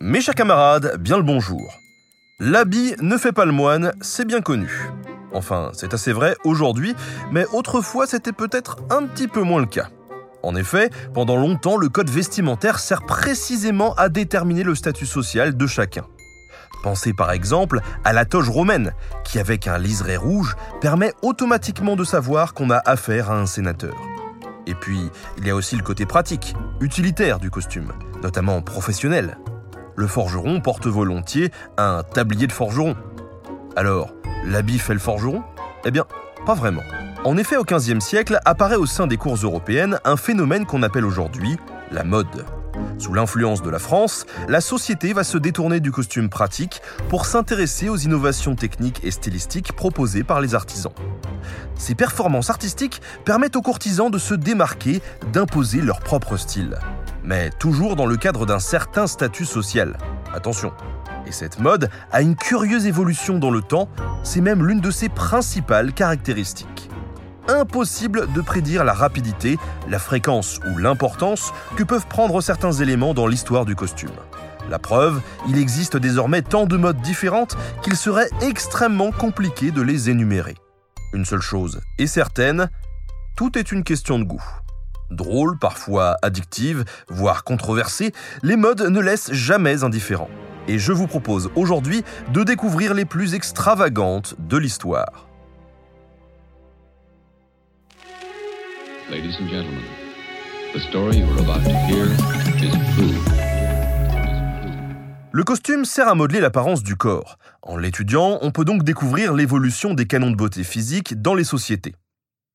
Mes chers camarades, bien le bonjour. L'habit ne fait pas le moine, c'est bien connu. Enfin, c'est assez vrai aujourd'hui, mais autrefois c'était peut-être un petit peu moins le cas. En effet, pendant longtemps, le code vestimentaire sert précisément à déterminer le statut social de chacun. Pensez par exemple à la toge romaine, qui avec un liseré rouge permet automatiquement de savoir qu'on a affaire à un sénateur. Et puis, il y a aussi le côté pratique, utilitaire du costume, notamment professionnel. Le forgeron porte volontiers un tablier de forgeron. Alors, l'habit fait le forgeron? Eh bien, pas vraiment. En effet, au XVe siècle apparaît au sein des cours européennes un phénomène qu'on appelle aujourd'hui la mode. Sous l'influence de la France, la société va se détourner du costume pratique pour s'intéresser aux innovations techniques et stylistiques proposées par les artisans. Ces performances artistiques permettent aux courtisans de se démarquer, d'imposer leur propre style. Mais toujours dans le cadre d'un certain statut social. Attention. Et cette mode a une curieuse évolution dans le temps, c'est même l'une de ses principales caractéristiques impossible de prédire la rapidité, la fréquence ou l'importance que peuvent prendre certains éléments dans l'histoire du costume. La preuve, il existe désormais tant de modes différentes qu'il serait extrêmement compliqué de les énumérer. Une seule chose est certaine, tout est une question de goût. Drôle, parfois addictive, voire controversée, les modes ne laissent jamais indifférent. Et je vous propose aujourd'hui de découvrir les plus extravagantes de l'histoire. Ladies and gentlemen, the story about to hear is. Le costume sert à modeler l'apparence du corps. En l'étudiant, on peut donc découvrir l'évolution des canons de beauté physique dans les sociétés.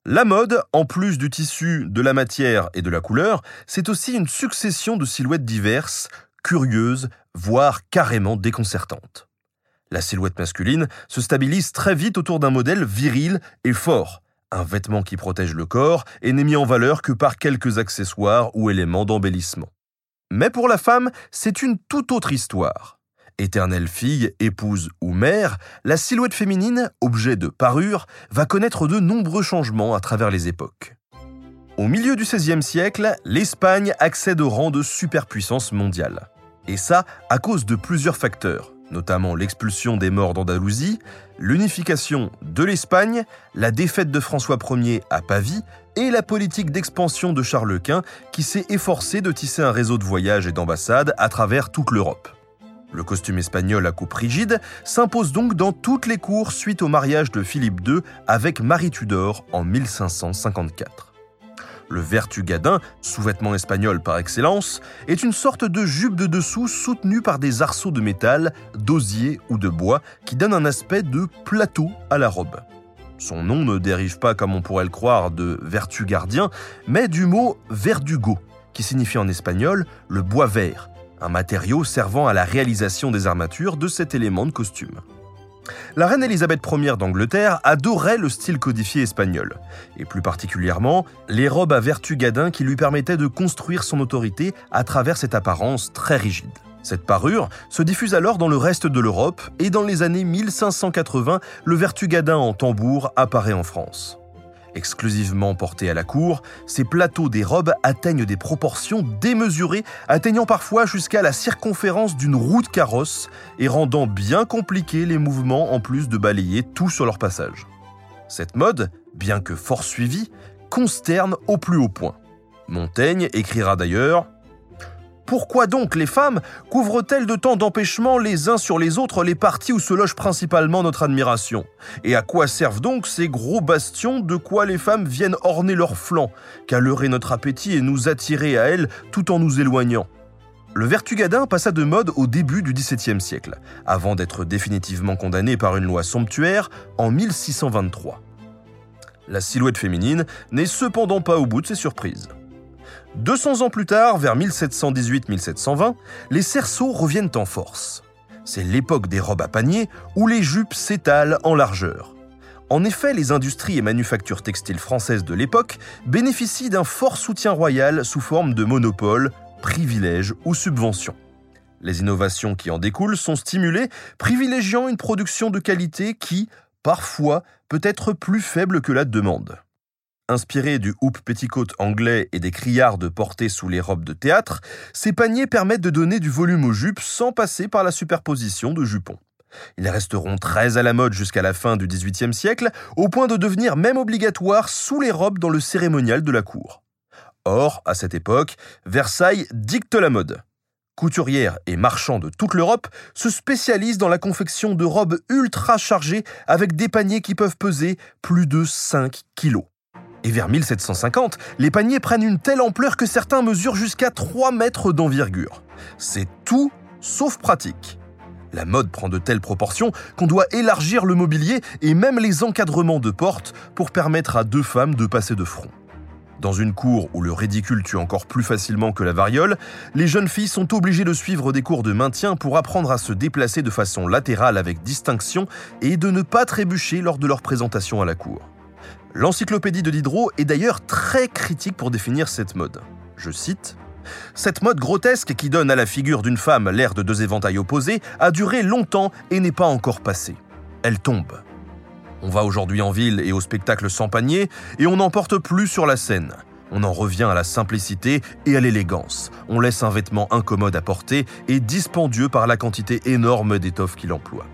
La mode, en plus du tissu, de la matière et de la couleur, c'est aussi une succession de silhouettes diverses, curieuses, voire carrément déconcertantes. La silhouette masculine se stabilise très vite autour d'un modèle viril et fort, un vêtement qui protège le corps et n'est mis en valeur que par quelques accessoires ou éléments d'embellissement. Mais pour la femme, c'est une toute autre histoire. Éternelle fille, épouse ou mère, la silhouette féminine, objet de parure, va connaître de nombreux changements à travers les époques. Au milieu du XVIe siècle, l'Espagne accède au rang de superpuissance mondiale. Et ça à cause de plusieurs facteurs, notamment l'expulsion des morts d'Andalousie, l'unification de l'Espagne, la défaite de François Ier à Pavie et la politique d'expansion de Charles Quint qui s'est efforcé de tisser un réseau de voyages et d'ambassades à travers toute l'Europe. Le costume espagnol à coupe rigide s'impose donc dans toutes les cours suite au mariage de Philippe II avec Marie Tudor en 1554. Le vertugadin, sous-vêtement espagnol par excellence, est une sorte de jupe de dessous soutenue par des arceaux de métal, d'osier ou de bois qui donne un aspect de plateau à la robe. Son nom ne dérive pas, comme on pourrait le croire, de vertu gardien, mais du mot verdugo, qui signifie en espagnol le bois vert, un matériau servant à la réalisation des armatures de cet élément de costume. La reine Elisabeth Ier d'Angleterre adorait le style codifié espagnol, et plus particulièrement les robes à vertu gadin qui lui permettaient de construire son autorité à travers cette apparence très rigide. Cette parure se diffuse alors dans le reste de l'Europe et dans les années 1580, le vertugadin en tambour apparaît en France. Exclusivement portés à la cour, ces plateaux des robes atteignent des proportions démesurées, atteignant parfois jusqu'à la circonférence d'une roue de carrosse et rendant bien compliqués les mouvements en plus de balayer tout sur leur passage. Cette mode, bien que fort suivie, consterne au plus haut point. Montaigne écrira d'ailleurs pourquoi donc les femmes couvrent-elles de tant d'empêchements les uns sur les autres les parties où se loge principalement notre admiration? Et à quoi servent donc ces gros bastions? De quoi les femmes viennent orner leurs flancs, calerer notre appétit et nous attirer à elles tout en nous éloignant? Le vertugadin passa de mode au début du XVIIe siècle, avant d'être définitivement condamné par une loi somptuaire en 1623. La silhouette féminine n'est cependant pas au bout de ses surprises. 200 ans plus tard, vers 1718-1720, les cerceaux reviennent en force. C'est l'époque des robes à panier où les jupes s'étalent en largeur. En effet, les industries et manufactures textiles françaises de l'époque bénéficient d'un fort soutien royal sous forme de monopole, privilèges ou subventions. Les innovations qui en découlent sont stimulées, privilégiant une production de qualité qui, parfois, peut être plus faible que la demande. Inspirés du hoop petticoat anglais et des criardes portées sous les robes de théâtre, ces paniers permettent de donner du volume aux jupes sans passer par la superposition de jupons. Ils resteront très à la mode jusqu'à la fin du XVIIIe siècle, au point de devenir même obligatoires sous les robes dans le cérémonial de la cour. Or, à cette époque, Versailles dicte la mode. Couturières et marchands de toute l'Europe se spécialisent dans la confection de robes ultra chargées avec des paniers qui peuvent peser plus de 5 kilos. Et vers 1750, les paniers prennent une telle ampleur que certains mesurent jusqu'à 3 mètres d'envergure. C'est tout sauf pratique. La mode prend de telles proportions qu'on doit élargir le mobilier et même les encadrements de portes pour permettre à deux femmes de passer de front. Dans une cour où le ridicule tue encore plus facilement que la variole, les jeunes filles sont obligées de suivre des cours de maintien pour apprendre à se déplacer de façon latérale avec distinction et de ne pas trébucher lors de leur présentation à la cour. L'encyclopédie de Diderot est d'ailleurs très critique pour définir cette mode. Je cite Cette mode grotesque qui donne à la figure d'une femme l'air de deux éventails opposés a duré longtemps et n'est pas encore passée. Elle tombe. On va aujourd'hui en ville et au spectacle sans panier et on n'en porte plus sur la scène. On en revient à la simplicité et à l'élégance. On laisse un vêtement incommode à porter et dispendieux par la quantité énorme d'étoffes qu'il emploie.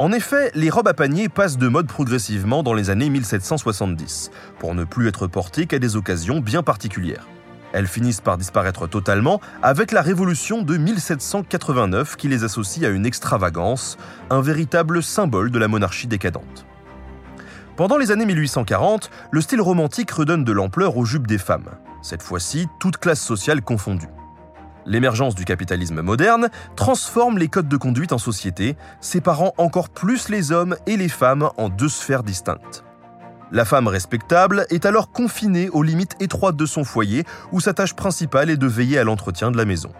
En effet, les robes à panier passent de mode progressivement dans les années 1770, pour ne plus être portées qu'à des occasions bien particulières. Elles finissent par disparaître totalement avec la Révolution de 1789 qui les associe à une extravagance, un véritable symbole de la monarchie décadente. Pendant les années 1840, le style romantique redonne de l'ampleur aux jupes des femmes, cette fois-ci toutes classes sociales confondues. L'émergence du capitalisme moderne transforme les codes de conduite en société, séparant encore plus les hommes et les femmes en deux sphères distinctes. La femme respectable est alors confinée aux limites étroites de son foyer où sa tâche principale est de veiller à l'entretien de la maison.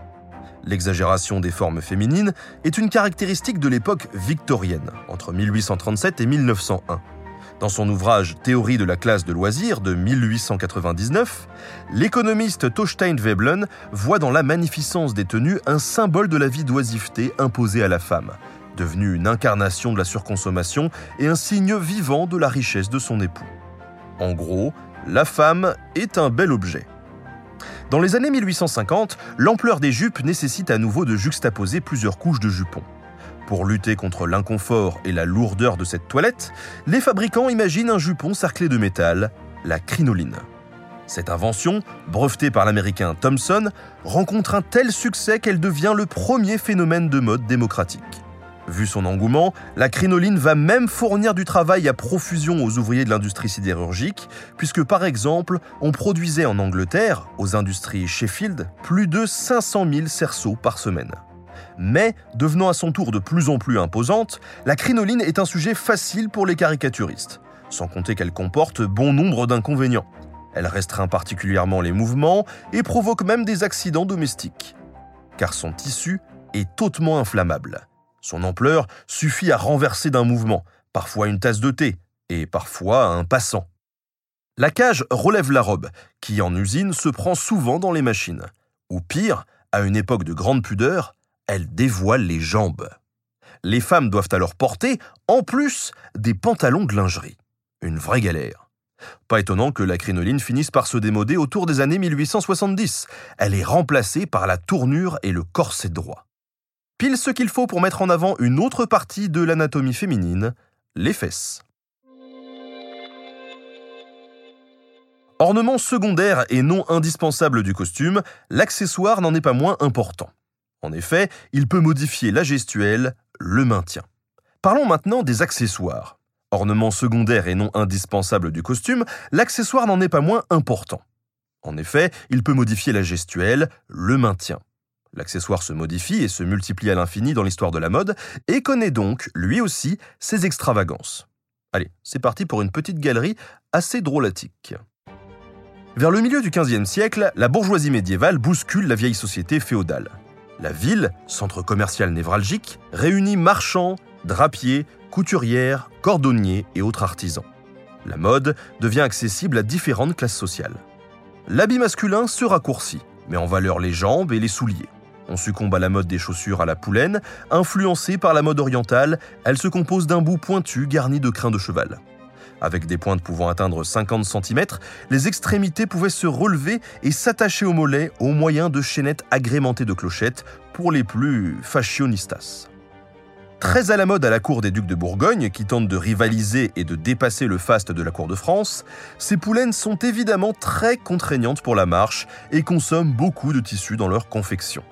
L'exagération des formes féminines est une caractéristique de l'époque victorienne, entre 1837 et 1901. Dans son ouvrage Théorie de la classe de loisirs de 1899, l'économiste Thorstein Veblen voit dans la magnificence des tenues un symbole de la vie d'oisiveté imposée à la femme, devenue une incarnation de la surconsommation et un signe vivant de la richesse de son époux. En gros, la femme est un bel objet. Dans les années 1850, l'ampleur des jupes nécessite à nouveau de juxtaposer plusieurs couches de jupons. Pour lutter contre l'inconfort et la lourdeur de cette toilette, les fabricants imaginent un jupon cerclé de métal, la crinoline. Cette invention, brevetée par l'américain Thomson, rencontre un tel succès qu'elle devient le premier phénomène de mode démocratique. Vu son engouement, la crinoline va même fournir du travail à profusion aux ouvriers de l'industrie sidérurgique, puisque par exemple, on produisait en Angleterre, aux industries Sheffield, plus de 500 000 cerceaux par semaine. Mais, devenant à son tour de plus en plus imposante, la crinoline est un sujet facile pour les caricaturistes, sans compter qu'elle comporte bon nombre d'inconvénients. Elle restreint particulièrement les mouvements et provoque même des accidents domestiques. Car son tissu est hautement inflammable. Son ampleur suffit à renverser d'un mouvement, parfois une tasse de thé, et parfois un passant. La cage relève la robe, qui en usine se prend souvent dans les machines. Ou pire, à une époque de grande pudeur, elle dévoile les jambes. Les femmes doivent alors porter, en plus, des pantalons de lingerie. Une vraie galère. Pas étonnant que la crinoline finisse par se démoder autour des années 1870. Elle est remplacée par la tournure et le corset droit. Pile ce qu'il faut pour mettre en avant une autre partie de l'anatomie féminine, les fesses. Ornement secondaire et non indispensable du costume, l'accessoire n'en est pas moins important. En effet, il peut modifier la gestuelle, le maintien. Parlons maintenant des accessoires. Ornement secondaire et non indispensable du costume, l'accessoire n'en est pas moins important. En effet, il peut modifier la gestuelle, le maintien. L'accessoire se modifie et se multiplie à l'infini dans l'histoire de la mode et connaît donc, lui aussi, ses extravagances. Allez, c'est parti pour une petite galerie assez drôlatique. Vers le milieu du XVe siècle, la bourgeoisie médiévale bouscule la vieille société féodale. La ville, centre commercial névralgique, réunit marchands, drapiers, couturières, cordonniers et autres artisans. La mode devient accessible à différentes classes sociales. L'habit masculin se raccourcit, met en valeur les jambes et les souliers. On succombe à la mode des chaussures à la poulaine, influencée par la mode orientale, elle se compose d'un bout pointu garni de crins de cheval. Avec des pointes pouvant atteindre 50 cm, les extrémités pouvaient se relever et s'attacher aux mollets au moyen de chaînettes agrémentées de clochettes pour les plus fashionistas. Très à la mode à la cour des ducs de Bourgogne, qui tentent de rivaliser et de dépasser le faste de la cour de France, ces poulaines sont évidemment très contraignantes pour la marche et consomment beaucoup de tissu dans leur confection.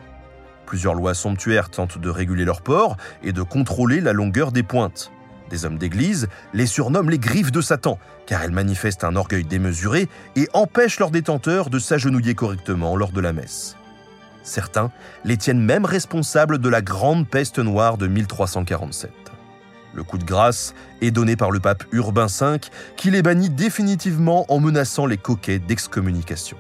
Plusieurs lois somptuaires tentent de réguler leur port et de contrôler la longueur des pointes. Des hommes d'église les surnomment les griffes de Satan, car elles manifestent un orgueil démesuré et empêchent leurs détenteurs de s'agenouiller correctement lors de la messe. Certains les tiennent même responsables de la grande peste noire de 1347. Le coup de grâce est donné par le pape Urbain V qui les bannit définitivement en menaçant les coquets d'excommunication.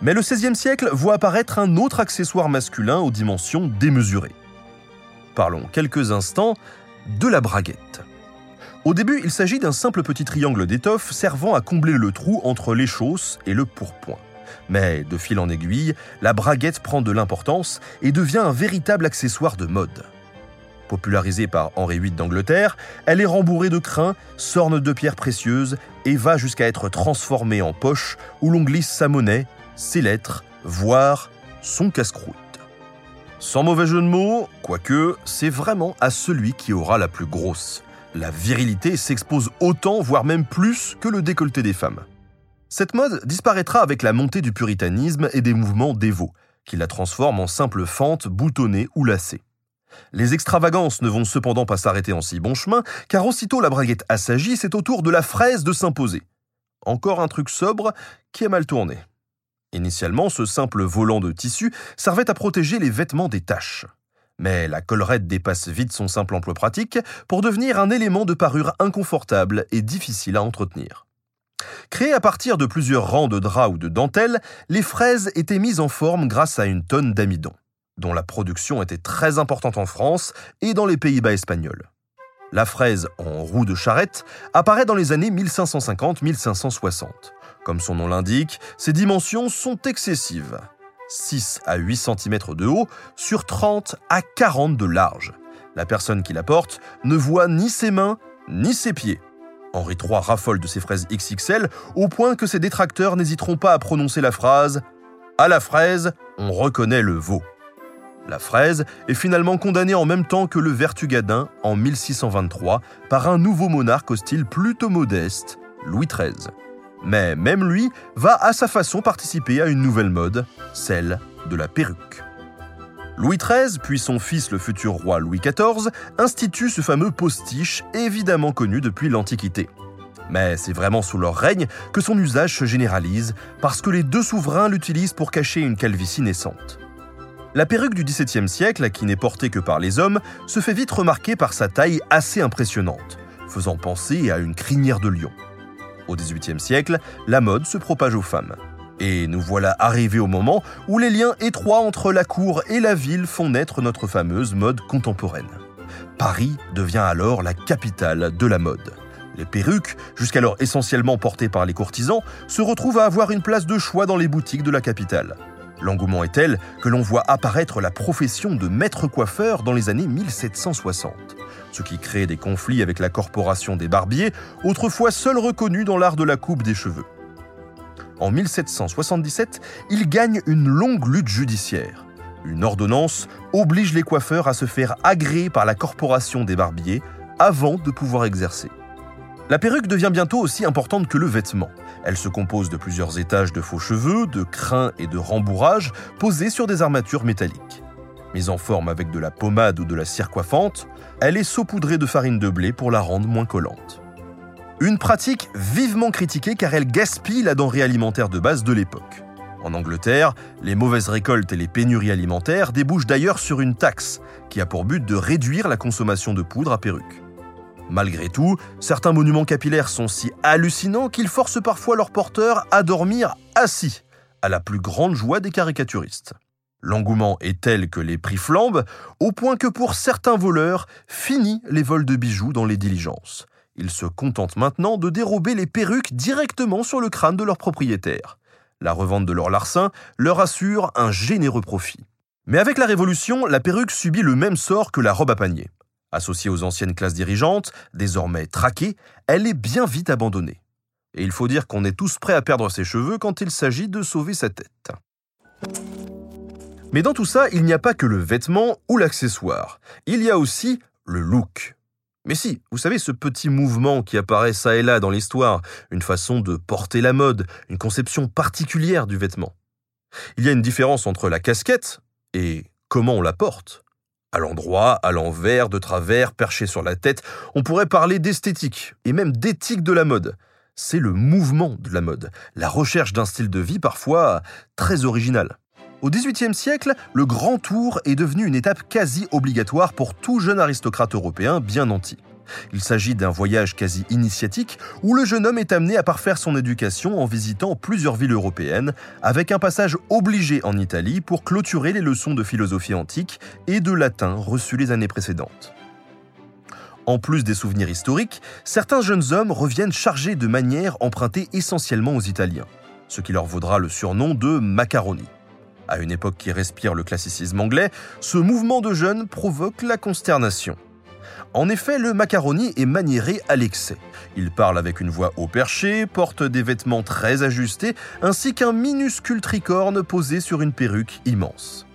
Mais le XVIe siècle voit apparaître un autre accessoire masculin aux dimensions démesurées. Parlons quelques instants de la braguette. Au début, il s'agit d'un simple petit triangle d'étoffe servant à combler le trou entre les chausses et le pourpoint. Mais de fil en aiguille, la braguette prend de l'importance et devient un véritable accessoire de mode. Popularisée par Henri VIII d'Angleterre, elle est rembourrée de crins, s'orne de pierres précieuses et va jusqu'à être transformée en poche où l'on glisse sa monnaie, ses lettres, voire son casse-croûte. Sans mauvais jeu de mots, quoique, c'est vraiment à celui qui aura la plus grosse. La virilité s'expose autant, voire même plus, que le décolleté des femmes. Cette mode disparaîtra avec la montée du puritanisme et des mouvements dévots, qui la transforment en simple fente boutonnée ou lacée. Les extravagances ne vont cependant pas s'arrêter en si bon chemin, car aussitôt la braguette assagit, c'est au tour de la fraise de s'imposer. Encore un truc sobre qui a mal tourné? Initialement, ce simple volant de tissu servait à protéger les vêtements des taches. Mais la collerette dépasse vite son simple emploi pratique pour devenir un élément de parure inconfortable et difficile à entretenir. Créées à partir de plusieurs rangs de draps ou de dentelles, les fraises étaient mises en forme grâce à une tonne d'amidon, dont la production était très importante en France et dans les Pays-Bas espagnols. La fraise en roue de charrette apparaît dans les années 1550-1560. Comme son nom l'indique, ses dimensions sont excessives. 6 à 8 cm de haut sur 30 à 40 de large. La personne qui la porte ne voit ni ses mains ni ses pieds. Henri III raffole de ses fraises XXL au point que ses détracteurs n'hésiteront pas à prononcer la phrase ⁇ À la fraise, on reconnaît le veau ⁇ La fraise est finalement condamnée en même temps que le Vertugadin en 1623 par un nouveau monarque au style plutôt modeste, Louis XIII. Mais même lui va à sa façon participer à une nouvelle mode, celle de la perruque. Louis XIII, puis son fils le futur roi Louis XIV, instituent ce fameux postiche évidemment connu depuis l'Antiquité. Mais c'est vraiment sous leur règne que son usage se généralise, parce que les deux souverains l'utilisent pour cacher une calvitie naissante. La perruque du XVIIe siècle, qui n'est portée que par les hommes, se fait vite remarquer par sa taille assez impressionnante, faisant penser à une crinière de lion. Au XVIIIe siècle, la mode se propage aux femmes. Et nous voilà arrivés au moment où les liens étroits entre la cour et la ville font naître notre fameuse mode contemporaine. Paris devient alors la capitale de la mode. Les perruques, jusqu'alors essentiellement portées par les courtisans, se retrouvent à avoir une place de choix dans les boutiques de la capitale. L'engouement est tel que l'on voit apparaître la profession de maître coiffeur dans les années 1760 ce qui crée des conflits avec la corporation des barbiers, autrefois seule reconnue dans l'art de la coupe des cheveux. En 1777, il gagne une longue lutte judiciaire. Une ordonnance oblige les coiffeurs à se faire agréer par la corporation des barbiers avant de pouvoir exercer. La perruque devient bientôt aussi importante que le vêtement. Elle se compose de plusieurs étages de faux cheveux, de crins et de rembourrages posés sur des armatures métalliques. Mise en forme avec de la pommade ou de la cire coiffante, elle est saupoudrée de farine de blé pour la rendre moins collante. Une pratique vivement critiquée car elle gaspille la denrée alimentaire de base de l'époque. En Angleterre, les mauvaises récoltes et les pénuries alimentaires débouchent d'ailleurs sur une taxe qui a pour but de réduire la consommation de poudre à perruque. Malgré tout, certains monuments capillaires sont si hallucinants qu'ils forcent parfois leurs porteurs à dormir assis, à la plus grande joie des caricaturistes. L'engouement est tel que les prix flambent, au point que pour certains voleurs, fini les vols de bijoux dans les diligences. Ils se contentent maintenant de dérober les perruques directement sur le crâne de leur propriétaire. La revente de leur larcin leur assure un généreux profit. Mais avec la Révolution, la perruque subit le même sort que la robe à panier. Associée aux anciennes classes dirigeantes, désormais traquée, elle est bien vite abandonnée. Et il faut dire qu'on est tous prêts à perdre ses cheveux quand il s'agit de sauver sa tête. Mais dans tout ça, il n'y a pas que le vêtement ou l'accessoire. Il y a aussi le look. Mais si, vous savez, ce petit mouvement qui apparaît ça et là dans l'histoire, une façon de porter la mode, une conception particulière du vêtement. Il y a une différence entre la casquette et comment on la porte. À l'endroit, à l'envers, de travers, perché sur la tête, on pourrait parler d'esthétique et même d'éthique de la mode. C'est le mouvement de la mode, la recherche d'un style de vie parfois très original. Au XVIIIe siècle, le grand tour est devenu une étape quasi obligatoire pour tout jeune aristocrate européen bien nanti. Il s'agit d'un voyage quasi initiatique où le jeune homme est amené à parfaire son éducation en visitant plusieurs villes européennes, avec un passage obligé en Italie pour clôturer les leçons de philosophie antique et de latin reçues les années précédentes. En plus des souvenirs historiques, certains jeunes hommes reviennent chargés de manières empruntées essentiellement aux Italiens, ce qui leur vaudra le surnom de macaroni. À une époque qui respire le classicisme anglais, ce mouvement de jeunes provoque la consternation. En effet, le macaroni est maniéré à l'excès. Il parle avec une voix haut perché, porte des vêtements très ajustés, ainsi qu'un minuscule tricorne posé sur une perruque immense.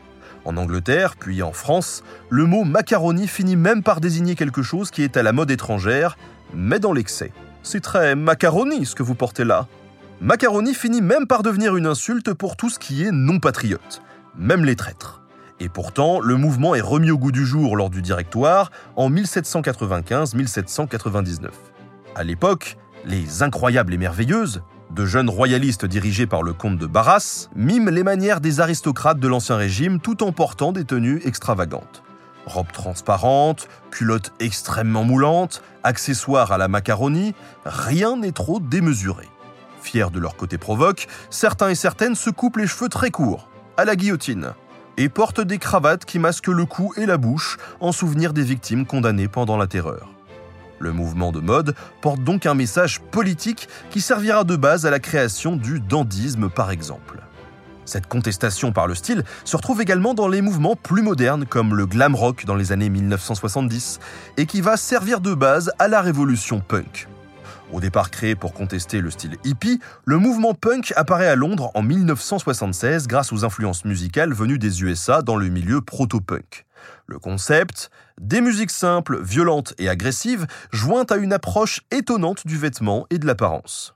En Angleterre, puis en France, le mot macaroni finit même par désigner quelque chose qui est à la mode étrangère, mais dans l'excès. C'est très macaroni ce que vous portez là. Macaroni finit même par devenir une insulte pour tout ce qui est non patriote, même les traîtres. Et pourtant, le mouvement est remis au goût du jour lors du Directoire en 1795-1799. À l'époque, les Incroyables et Merveilleuses, de jeunes royalistes dirigés par le comte de Barras, miment les manières des aristocrates de l'Ancien Régime tout en portant des tenues extravagantes. Robes transparentes, culottes extrêmement moulantes, accessoires à la macaroni, rien n'est trop démesuré. Fiers de leur côté provoque, certains et certaines se coupent les cheveux très courts, à la guillotine, et portent des cravates qui masquent le cou et la bouche en souvenir des victimes condamnées pendant la terreur. Le mouvement de mode porte donc un message politique qui servira de base à la création du dandisme par exemple. Cette contestation par le style se retrouve également dans les mouvements plus modernes comme le glam rock dans les années 1970 et qui va servir de base à la révolution punk. Au départ créé pour contester le style hippie, le mouvement punk apparaît à Londres en 1976 grâce aux influences musicales venues des USA dans le milieu proto-punk. Le concept, des musiques simples, violentes et agressives, jointes à une approche étonnante du vêtement et de l'apparence.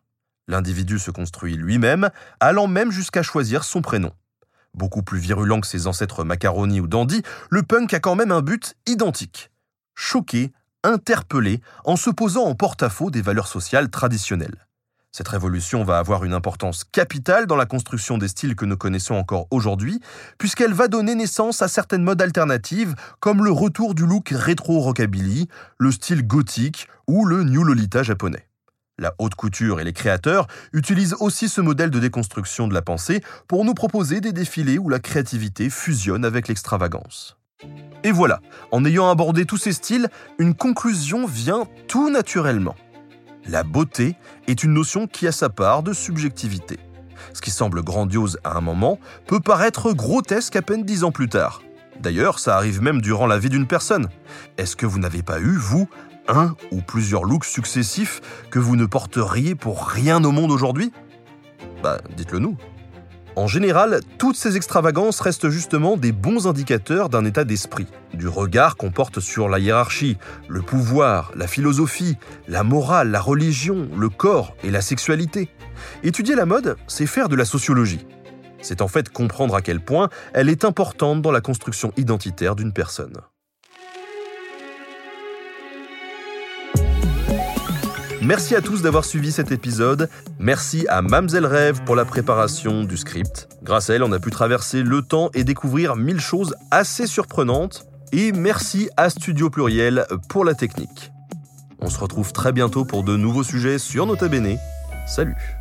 L'individu se construit lui-même, allant même jusqu'à choisir son prénom. Beaucoup plus virulent que ses ancêtres macaroni ou dandy, le punk a quand même un but identique. Choquer, interpellé en se posant en porte-à-faux des valeurs sociales traditionnelles. Cette révolution va avoir une importance capitale dans la construction des styles que nous connaissons encore aujourd'hui, puisqu'elle va donner naissance à certaines modes alternatives, comme le retour du look rétro-rockabilly, le style gothique ou le new lolita japonais. La haute couture et les créateurs utilisent aussi ce modèle de déconstruction de la pensée pour nous proposer des défilés où la créativité fusionne avec l'extravagance. Et voilà, en ayant abordé tous ces styles, une conclusion vient tout naturellement. La beauté est une notion qui a sa part de subjectivité. Ce qui semble grandiose à un moment peut paraître grotesque à peine dix ans plus tard. D'ailleurs, ça arrive même durant la vie d'une personne. Est-ce que vous n'avez pas eu, vous, un ou plusieurs looks successifs que vous ne porteriez pour rien au monde aujourd'hui? Bah, dites-le nous. En général, toutes ces extravagances restent justement des bons indicateurs d'un état d'esprit, du regard qu'on porte sur la hiérarchie, le pouvoir, la philosophie, la morale, la religion, le corps et la sexualité. Étudier la mode, c'est faire de la sociologie. C'est en fait comprendre à quel point elle est importante dans la construction identitaire d'une personne. Merci à tous d'avoir suivi cet épisode. Merci à Mamselle Rêve pour la préparation du script. Grâce à elle, on a pu traverser le temps et découvrir mille choses assez surprenantes. Et merci à Studio Pluriel pour la technique. On se retrouve très bientôt pour de nouveaux sujets sur Nota Bene. Salut